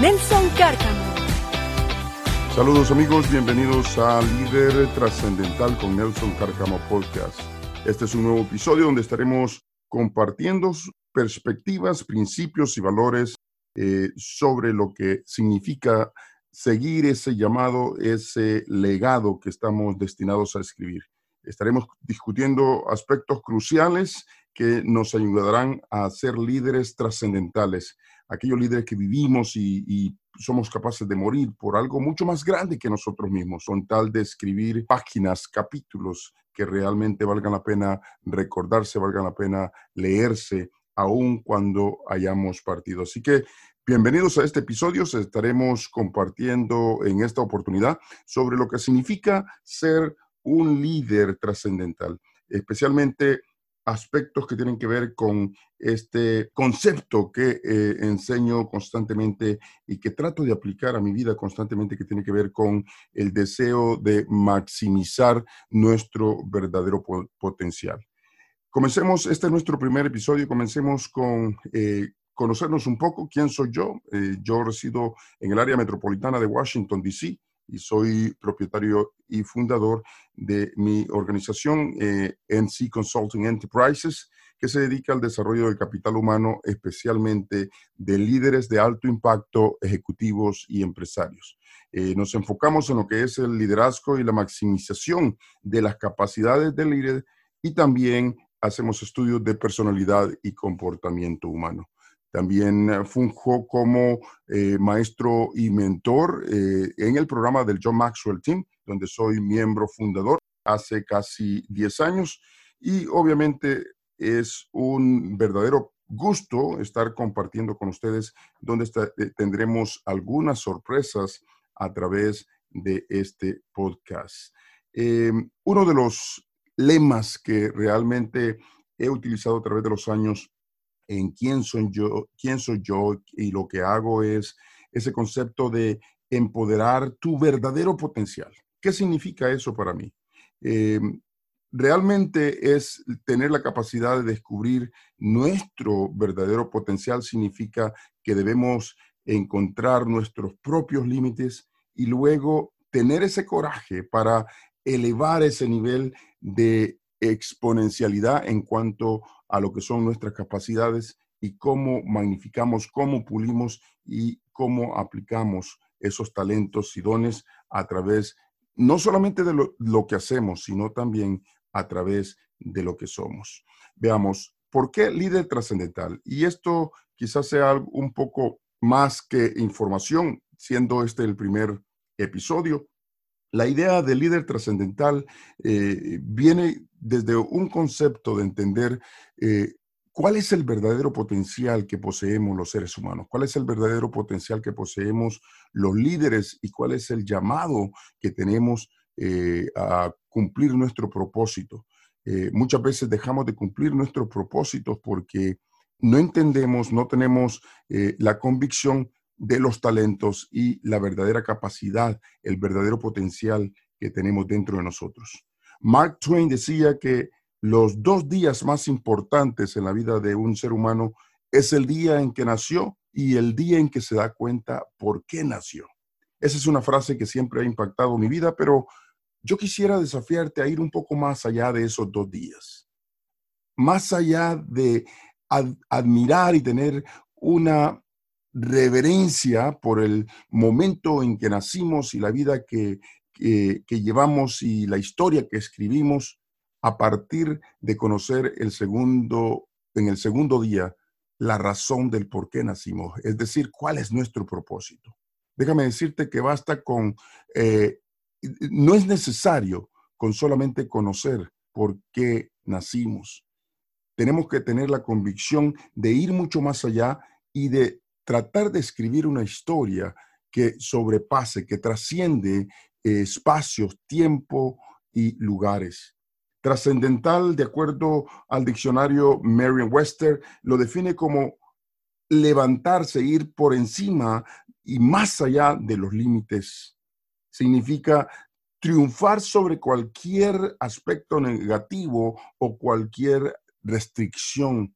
Nelson Cárcamo. Saludos amigos, bienvenidos a Líder Trascendental con Nelson Cárcamo Podcast. Este es un nuevo episodio donde estaremos compartiendo perspectivas, principios y valores eh, sobre lo que significa seguir ese llamado, ese legado que estamos destinados a escribir. Estaremos discutiendo aspectos cruciales que nos ayudarán a ser líderes trascendentales, aquellos líderes que vivimos y, somos capaces de morir por algo mucho más grande que nosotros mismos, son tal de escribir páginas, capítulos que realmente valgan la pena recordarse, valgan la pena leerse, aun cuando hayamos partido. Así que bienvenidos a este episodio. Estaremos compartiendo en esta oportunidad sobre lo que significa ser un líder trascendental, especialmente aspectos que tienen que ver con este concepto que eh, enseño constantemente y que trato de aplicar a mi vida constantemente, que tiene que ver con el deseo de maximizar nuestro verdadero potencial. Comencemos, este es nuestro primer episodio, comencemos con eh, conocernos un poco quién soy yo. Eh, yo resido en el área metropolitana de Washington, D.C y soy propietario y fundador de mi organización eh, NC Consulting Enterprises, que se dedica al desarrollo del capital humano, especialmente de líderes de alto impacto, ejecutivos y empresarios. Eh, nos enfocamos en lo que es el liderazgo y la maximización de las capacidades del líder y también hacemos estudios de personalidad y comportamiento humano. También eh, funjo como eh, maestro y mentor eh, en el programa del John Maxwell Team, donde soy miembro fundador hace casi 10 años. Y obviamente es un verdadero gusto estar compartiendo con ustedes, donde tendremos algunas sorpresas a través de este podcast. uno de los lemas que realmente he utilizado a través de los años en quién soy yo, quién soy yo y lo que hago es ese concepto de empoderar tu verdadero potencial. ¿Qué significa eso para mí? Em, realmente es tener la capacidad de descubrir nuestro verdadero potencial, significa que debemos encontrar nuestros propios límites y luego tener ese coraje para elevar ese nivel de exponencialidad en cuanto a lo que son nuestras capacidades y cómo magnificamos, cómo pulimos y cómo aplicamos esos talentos y dones a través no solamente de lo, que hacemos, sino también a través de lo que somos. Veamos, ¿por qué líder trascendental? Y esto quizás sea un poco más que información, siendo este el primer episodio. La idea de líder trascendental eh, viene desde un concepto de entender eh, cuál es el verdadero potencial que poseemos los seres humanos, cuál es el verdadero potencial que poseemos los líderes y cuál es el llamado que tenemos eh, a cumplir nuestro propósito. muchas veces dejamos de cumplir nuestros propósitos porque no entendemos, no tenemos la convicción de los talentos y la verdadera capacidad, el verdadero potencial que tenemos dentro de nosotros. Mark Twain decía que los dos días más importantes en la vida de un ser humano es el día en que nació y el día en que se da cuenta por qué nació. Esa es una frase que siempre ha impactado mi vida, pero yo quisiera desafiarte a ir un poco más allá de esos dos días. Más allá de admirar y tener una reverencia por el momento en que nacimos y la vida que, llevamos y la historia que escribimos a partir de conocer el segundo, en el segundo día la razón del por qué nacimos, es decir, cuál es nuestro propósito. Déjame decirte que basta con, eh, no es necesario con solamente conocer por qué nacimos. Tenemos que tener la convicción de ir mucho más allá y de tratar de escribir una historia que sobrepase, que trasciende eh, espacios, tiempo y lugares. Trascendental, de acuerdo al diccionario Merriam-Webster, lo define como levantarse, ir por encima y más allá de los límites. Significa triunfar sobre cualquier aspecto negativo o cualquier restricción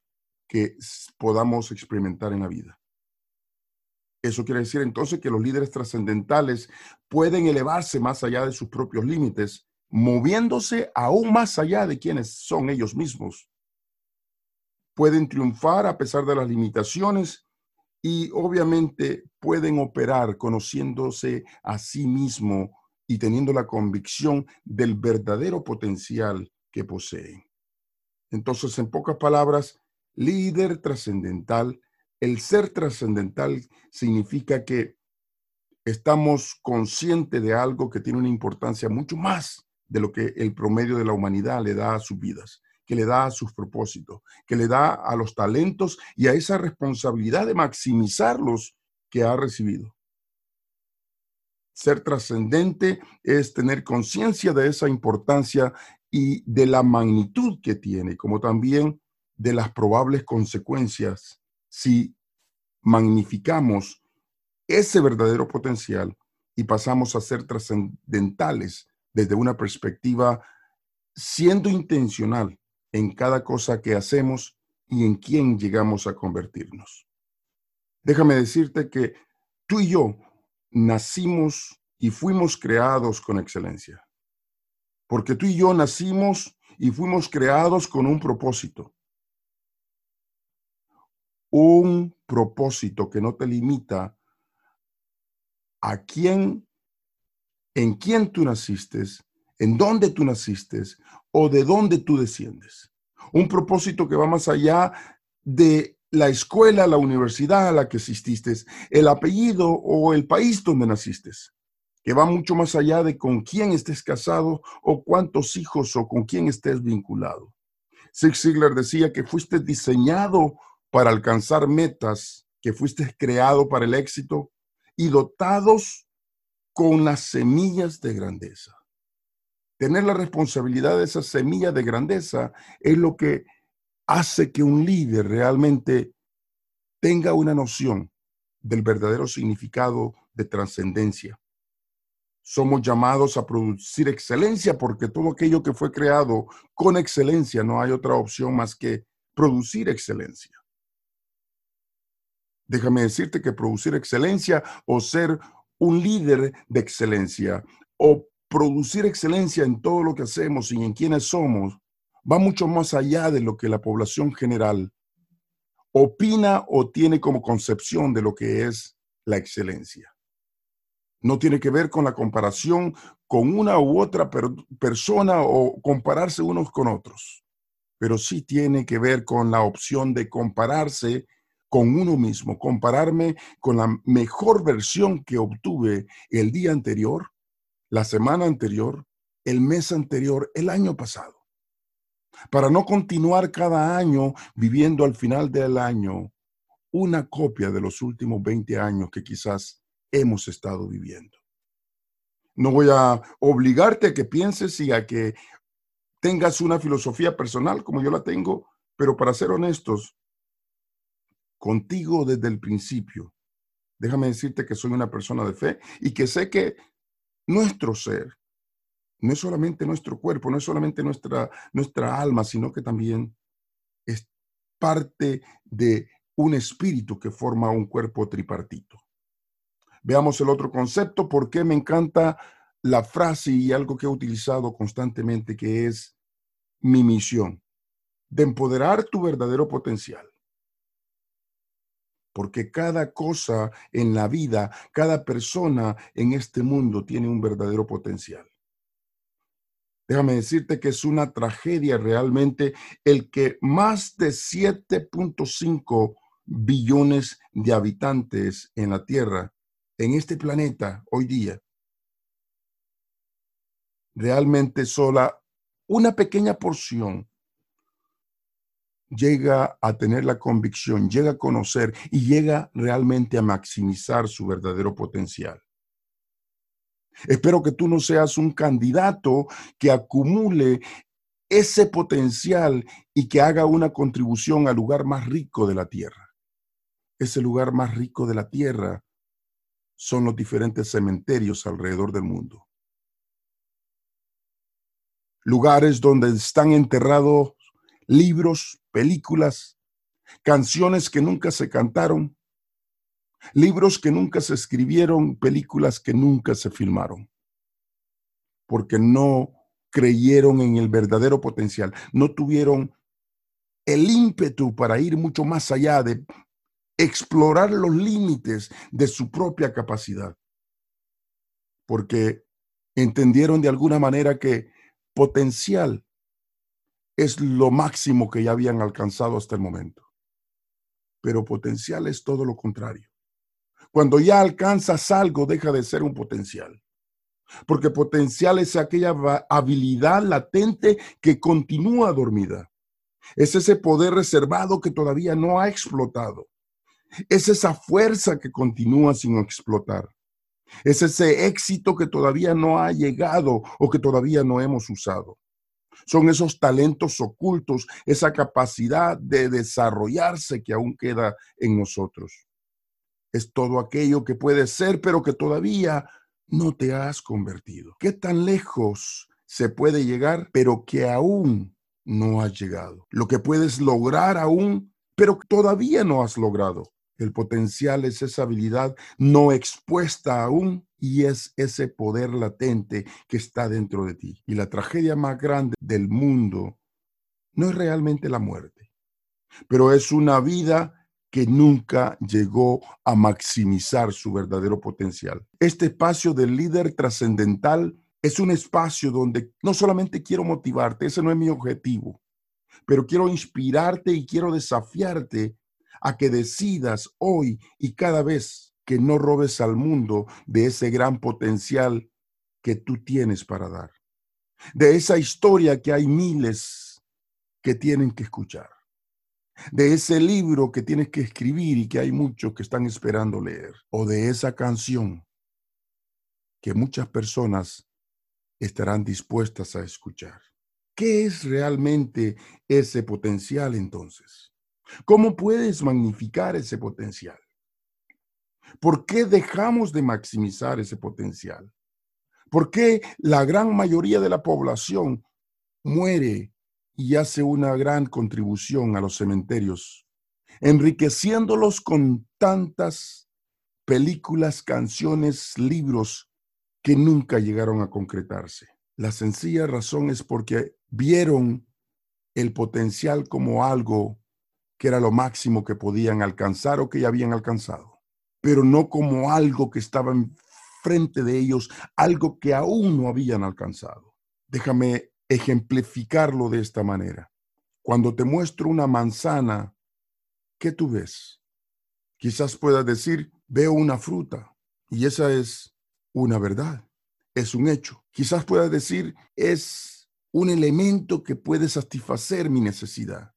que podamos experimentar en la vida. Eso quiere decir entonces que los líderes trascendentales pueden elevarse más allá de sus propios límites, moviéndose aún más allá de quienes son ellos mismos. Pueden triunfar a pesar de las limitaciones y obviamente pueden operar conociéndose a sí mismo y teniendo la convicción del verdadero potencial que poseen. Entonces, en pocas palabras, líder trascendental, el ser trascendental significa que estamos conscientes de algo que tiene una importancia mucho más de lo que el promedio de la humanidad le da a sus vidas, que le da a sus propósitos, que le da a los talentos y a esa responsabilidad de maximizarlos que ha recibido. Ser trascendente es tener conciencia de esa importancia y de la magnitud que tiene, como también de las probables consecuencias si magnificamos ese verdadero potencial y pasamos a ser trascendentales desde una perspectiva siendo intencional en cada cosa que hacemos y en quién llegamos a convertirnos. Déjame decirte que tú y yo nacimos y fuimos creados con excelencia. Porque tú y yo nacimos y fuimos creados con un propósito. Un propósito que no te limita a quién, en quién tú naciste, en dónde tú naciste o de dónde tú desciendes. Un propósito que va más allá de la escuela, la universidad a la que asististe, el apellido o el país donde naciste que va mucho más allá de con quién estés casado o cuántos hijos o con quién estés vinculado. Zig Ziglar decía que fuiste diseñado para alcanzar metas, que fuiste creado para el éxito y dotados con las semillas de grandeza. Tener la responsabilidad de esa semilla de grandeza es lo que hace que un líder realmente tenga una noción del verdadero significado de trascendencia somos llamados a producir excelencia porque todo aquello que fue creado con excelencia no hay otra opción más que producir excelencia. Déjame decirte que producir excelencia o ser un líder de excelencia o producir excelencia en todo lo que hacemos y en quienes somos va mucho más allá de lo que la población general opina o tiene como concepción de lo que es la excelencia. No tiene que ver con la comparación con una u otra persona o compararse unos con otros, pero sí tiene que ver con la opción de compararse con uno mismo, compararme con la mejor versión que obtuve el día anterior, la semana anterior, el mes anterior, el año pasado. Para no continuar cada año viviendo al final del año una copia de los últimos 20 años que quizás hemos estado viviendo. No voy a obligarte a que pienses y a que tengas una filosofía personal como yo la tengo, pero para ser honestos, contigo desde el principio, déjame decirte que soy una persona de fe y que sé que nuestro ser no es solamente nuestro cuerpo, no es solamente nuestra, nuestra alma, sino que también es parte de un espíritu que forma un cuerpo tripartito. Veamos el otro concepto, porque me encanta la frase y algo que he utilizado constantemente, que es mi misión, de empoderar tu verdadero potencial. Porque cada cosa en la vida, cada persona en este mundo tiene un verdadero potencial. Déjame decirte que es una tragedia realmente el que más de 7.5 billones de habitantes en la Tierra en este planeta hoy día, realmente sola una pequeña porción llega a tener la convicción, llega a conocer y llega realmente a maximizar su verdadero potencial. Espero que tú no seas un candidato que acumule ese potencial y que haga una contribución al lugar más rico de la tierra. Ese lugar más rico de la tierra son los diferentes cementerios alrededor del mundo. Lugares donde están enterrados libros, películas, canciones que nunca se cantaron, libros que nunca se escribieron, películas que nunca se filmaron, porque no creyeron en el verdadero potencial, no tuvieron el ímpetu para ir mucho más allá de explorar los límites de su propia capacidad, porque entendieron de alguna manera que potencial es lo máximo que ya habían alcanzado hasta el momento. Pero potencial es todo lo contrario. Cuando ya alcanzas algo, deja de ser un potencial. Porque potencial es aquella habilidad latente que continúa dormida. Es ese poder reservado que todavía no ha explotado. Es esa fuerza que continúa sin explotar. Es ese éxito que todavía no ha llegado o que todavía no hemos usado. Son esos talentos ocultos, esa capacidad de desarrollarse que aún queda en nosotros. Es todo aquello que puede ser, pero que todavía no te has convertido. ¿Qué tan lejos se puede llegar, pero que aún no has llegado? Lo que puedes lograr aún, pero todavía no has logrado. El potencial es esa habilidad no expuesta aún y es ese poder latente que está dentro de ti. Y la tragedia más grande del mundo no es realmente la muerte, pero es una vida que nunca llegó a maximizar su verdadero potencial. Este espacio del líder trascendental es un espacio donde no solamente quiero motivarte, ese no es mi objetivo, pero quiero inspirarte y quiero desafiarte a que decidas hoy y cada vez que no robes al mundo de ese gran potencial que tú tienes para dar. De esa historia que hay miles que tienen que escuchar. De ese libro que tienes que escribir y que hay muchos que están esperando leer. O de esa canción que muchas personas estarán dispuestas a escuchar. ¿Qué es realmente ese potencial entonces? ¿Cómo puedes magnificar ese potencial? ¿Por qué dejamos de maximizar ese potencial? ¿Por qué la gran mayoría de la población muere y hace una gran contribución a los cementerios, enriqueciéndolos con tantas películas, canciones, libros que nunca llegaron a concretarse? La sencilla razón es porque vieron el potencial como algo que era lo máximo que podían alcanzar o que ya habían alcanzado, pero no como algo que estaba enfrente de ellos, algo que aún no habían alcanzado. Déjame ejemplificarlo de esta manera. Cuando te muestro una manzana, ¿qué tú ves? Quizás puedas decir, veo una fruta, y esa es una verdad, es un hecho. Quizás puedas decir, es un elemento que puede satisfacer mi necesidad.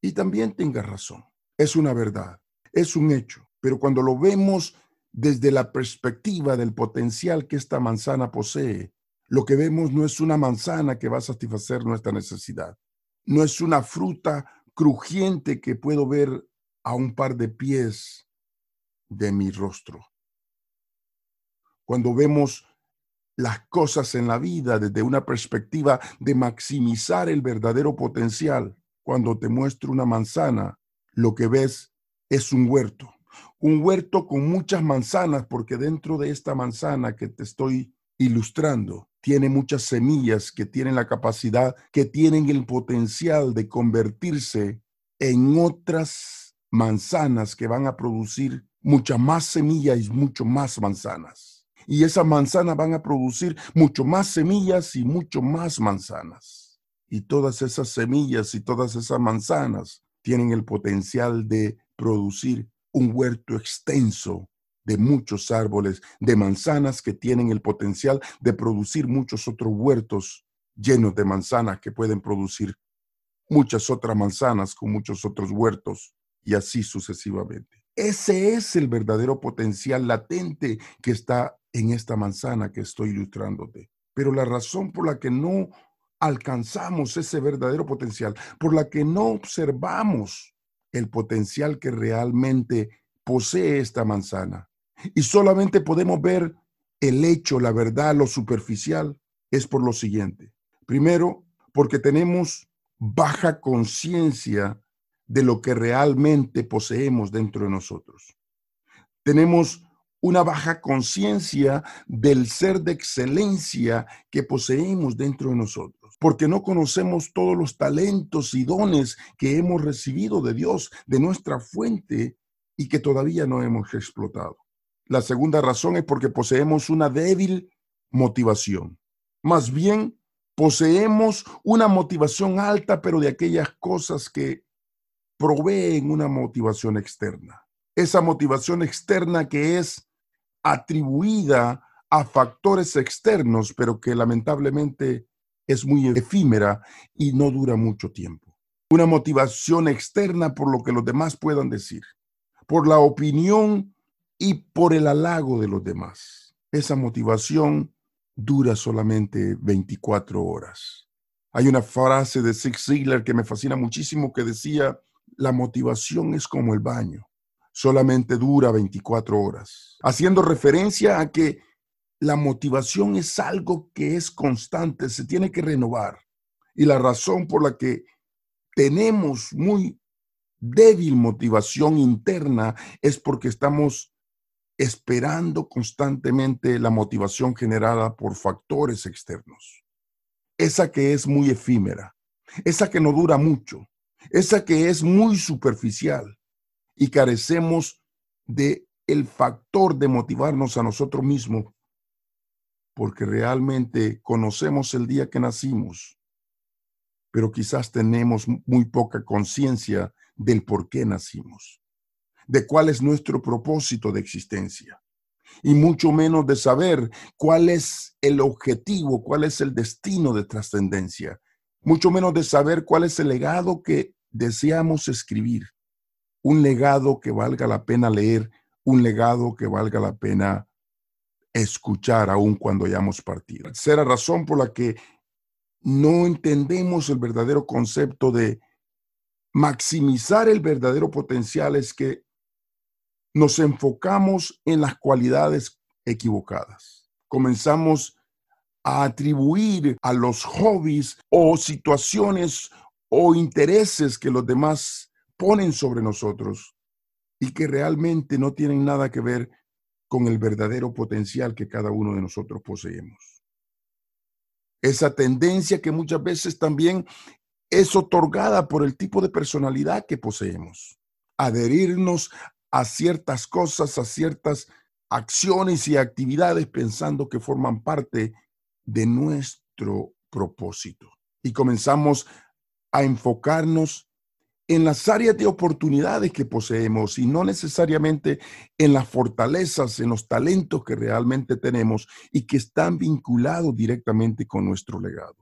Y también tengas razón. Es una verdad, es un hecho. Pero cuando lo vemos desde la perspectiva del potencial que esta manzana posee, lo que vemos no es una manzana que va a satisfacer nuestra necesidad. No es una fruta crujiente que puedo ver a un par de pies de mi rostro. Cuando vemos las cosas en la vida desde una perspectiva de maximizar el verdadero potencial, cuando te muestro una manzana, lo que ves es un huerto. Un huerto con muchas manzanas, porque dentro de esta manzana que te estoy ilustrando, tiene muchas semillas que tienen la capacidad, que tienen el potencial de convertirse en otras manzanas que van a producir muchas más semillas y mucho más manzanas. Y esas manzanas van a producir mucho más semillas y mucho más manzanas. Y todas esas semillas y todas esas manzanas tienen el potencial de producir un huerto extenso de muchos árboles, de manzanas que tienen el potencial de producir muchos otros huertos llenos de manzanas que pueden producir muchas otras manzanas, con muchos otros huertos y así sucesivamente. Ese es el verdadero potencial latente que está en esta manzana que estoy ilustrándote. Pero la razón por la que no alcanzamos ese verdadero potencial, por la que no observamos el potencial que realmente posee esta manzana, y solamente podemos ver el hecho, la verdad, lo superficial, es por lo siguiente. Primero, porque tenemos baja conciencia de lo que realmente poseemos dentro de nosotros. Tenemos una baja conciencia del ser de excelencia que poseemos dentro de nosotros, porque no conocemos todos los talentos y dones que hemos recibido de Dios, de nuestra fuente, y que todavía no hemos explotado. La segunda razón es porque poseemos una débil motivación. Más bien, poseemos una motivación alta, pero de aquellas cosas que proveen una motivación externa. Esa motivación externa que es atribuida a factores externos, pero que lamentablemente es muy efímera y no dura mucho tiempo. Una motivación externa por lo que los demás puedan decir, por la opinión y por el halago de los demás. Esa motivación dura solamente 24 horas. Hay una frase de Zig Ziglar que me fascina muchísimo que decía, la motivación es como el baño, solamente dura 24 horas, haciendo referencia a que la motivación es algo que es constante, se tiene que renovar. Y la razón por la que tenemos muy débil motivación interna es porque estamos esperando constantemente la motivación generada por factores externos. Esa que es muy efímera, esa que no dura mucho, esa que es muy superficial y carecemos de el factor de motivarnos a nosotros mismos porque realmente conocemos el día que nacimos, pero quizás tenemos muy poca conciencia del por qué nacimos de cuál es nuestro propósito de existencia y mucho menos de saber cuál es el objetivo, cuál es el destino de trascendencia, mucho menos de saber cuál es el legado que deseamos escribir, un legado que valga la pena leer, un legado que valga la pena escuchar aun cuando hayamos partido. Será razón por la que no entendemos el verdadero concepto de maximizar el verdadero potencial es que nos enfocamos en las cualidades equivocadas. Comenzamos a atribuir a los hobbies o situaciones o intereses que los demás ponen sobre nosotros y que realmente no tienen nada que ver con el verdadero potencial que cada uno de nosotros poseemos. Esa tendencia que muchas veces también es otorgada por el tipo de personalidad que poseemos. Adherirnos a ciertas cosas, a ciertas acciones y actividades pensando que forman parte de nuestro propósito. Y comenzamos a enfocarnos en las áreas de oportunidades que poseemos y no necesariamente en las fortalezas, en los talentos que realmente tenemos y que están vinculados directamente con nuestro legado.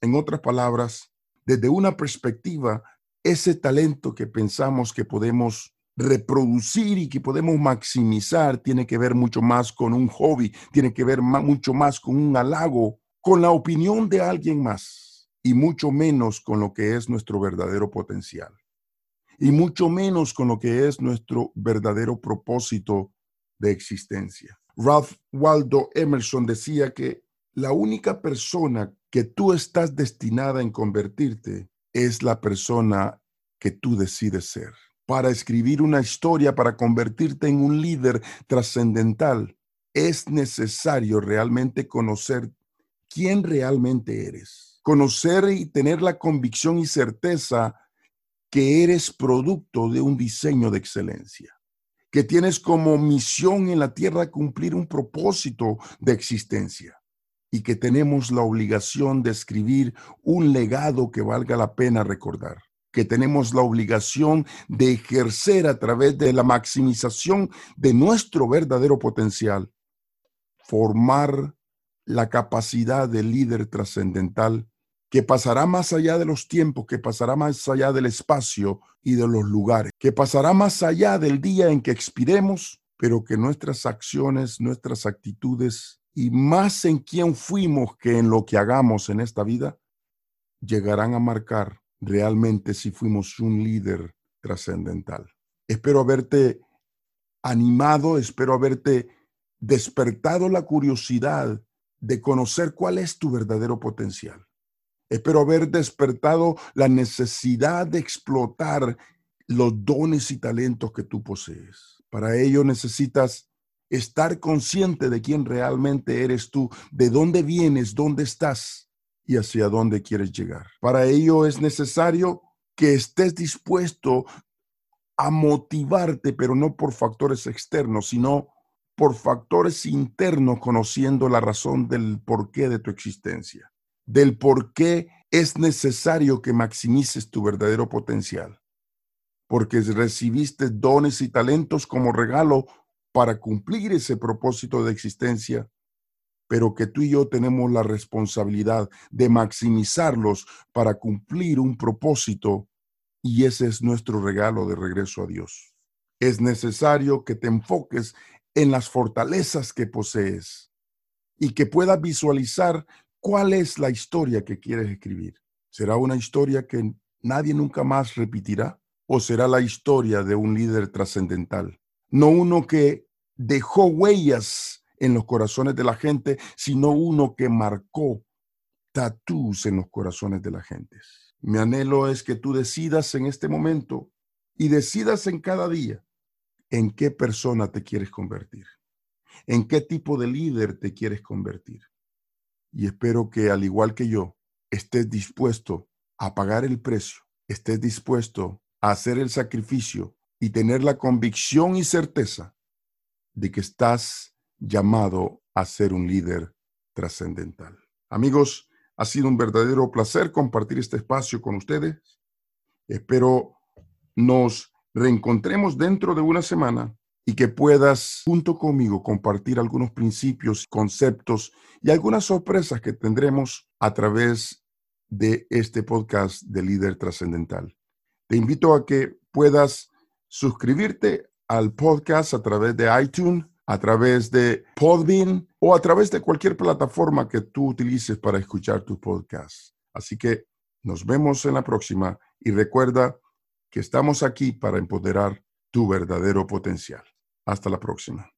En otras palabras, desde una perspectiva, ese talento que pensamos que podemos reproducir y que podemos maximizar tiene que ver mucho más con un hobby, tiene que ver mucho más con un halago, con la opinión de alguien más y mucho menos con lo que es nuestro verdadero potencial y mucho menos con lo que es nuestro verdadero propósito de existencia. Ralph Waldo Emerson decía que la única persona que tú estás destinada en convertirte es la persona que tú decides ser para escribir una historia, para convertirte en un líder trascendental, es necesario realmente conocer quién realmente eres. Conocer y tener la convicción y certeza que eres producto de un diseño de excelencia, que tienes como misión en la tierra cumplir un propósito de existencia y que tenemos la obligación de escribir un legado que valga la pena recordar que tenemos la obligación de ejercer a través de la maximización de nuestro verdadero potencial, formar la capacidad de líder trascendental que pasará más allá de los tiempos, que pasará más allá del espacio y de los lugares, que pasará más allá del día en que expiremos, pero que nuestras acciones, nuestras actitudes y más en quién fuimos que en lo que hagamos en esta vida, llegarán a marcar realmente si fuimos un líder trascendental. Espero haberte animado, espero haberte despertado la curiosidad de conocer cuál es tu verdadero potencial. Espero haber despertado la necesidad de explotar los dones y talentos que tú posees. Para ello necesitas estar consciente de quién realmente eres tú, de dónde vienes, dónde estás y hacia dónde quieres llegar. Para ello es necesario que estés dispuesto a motivarte, pero no por factores externos, sino por factores internos, conociendo la razón del porqué de tu existencia, del por qué es necesario que maximices tu verdadero potencial, porque recibiste dones y talentos como regalo para cumplir ese propósito de existencia, pero que tú y yo tenemos la responsabilidad de maximizarlos para cumplir un propósito y ese es nuestro regalo de regreso a Dios. Es necesario que te enfoques en las fortalezas que posees y que puedas visualizar cuál es la historia que quieres escribir. ¿Será una historia que nadie nunca más repetirá? ¿O será la historia de un líder trascendental? No uno que dejó huellas en los corazones de la gente, sino uno que marcó tatús en los corazones de la gente. Mi anhelo es que tú decidas en este momento y decidas en cada día en qué persona te quieres convertir, en qué tipo de líder te quieres convertir. Y espero que al igual que yo, estés dispuesto a pagar el precio, estés dispuesto a hacer el sacrificio y tener la convicción y certeza de que estás llamado a ser un líder trascendental. Amigos, ha sido un verdadero placer compartir este espacio con ustedes. Espero nos reencontremos dentro de una semana y que puedas junto conmigo compartir algunos principios, conceptos y algunas sorpresas que tendremos a través de este podcast de líder trascendental. Te invito a que puedas suscribirte al podcast a través de iTunes, a través de Podbean o a través de cualquier plataforma que tú utilices para escuchar tu podcast. Así que nos vemos en la próxima y recuerda que estamos aquí para empoderar tu verdadero potencial. Hasta la próxima.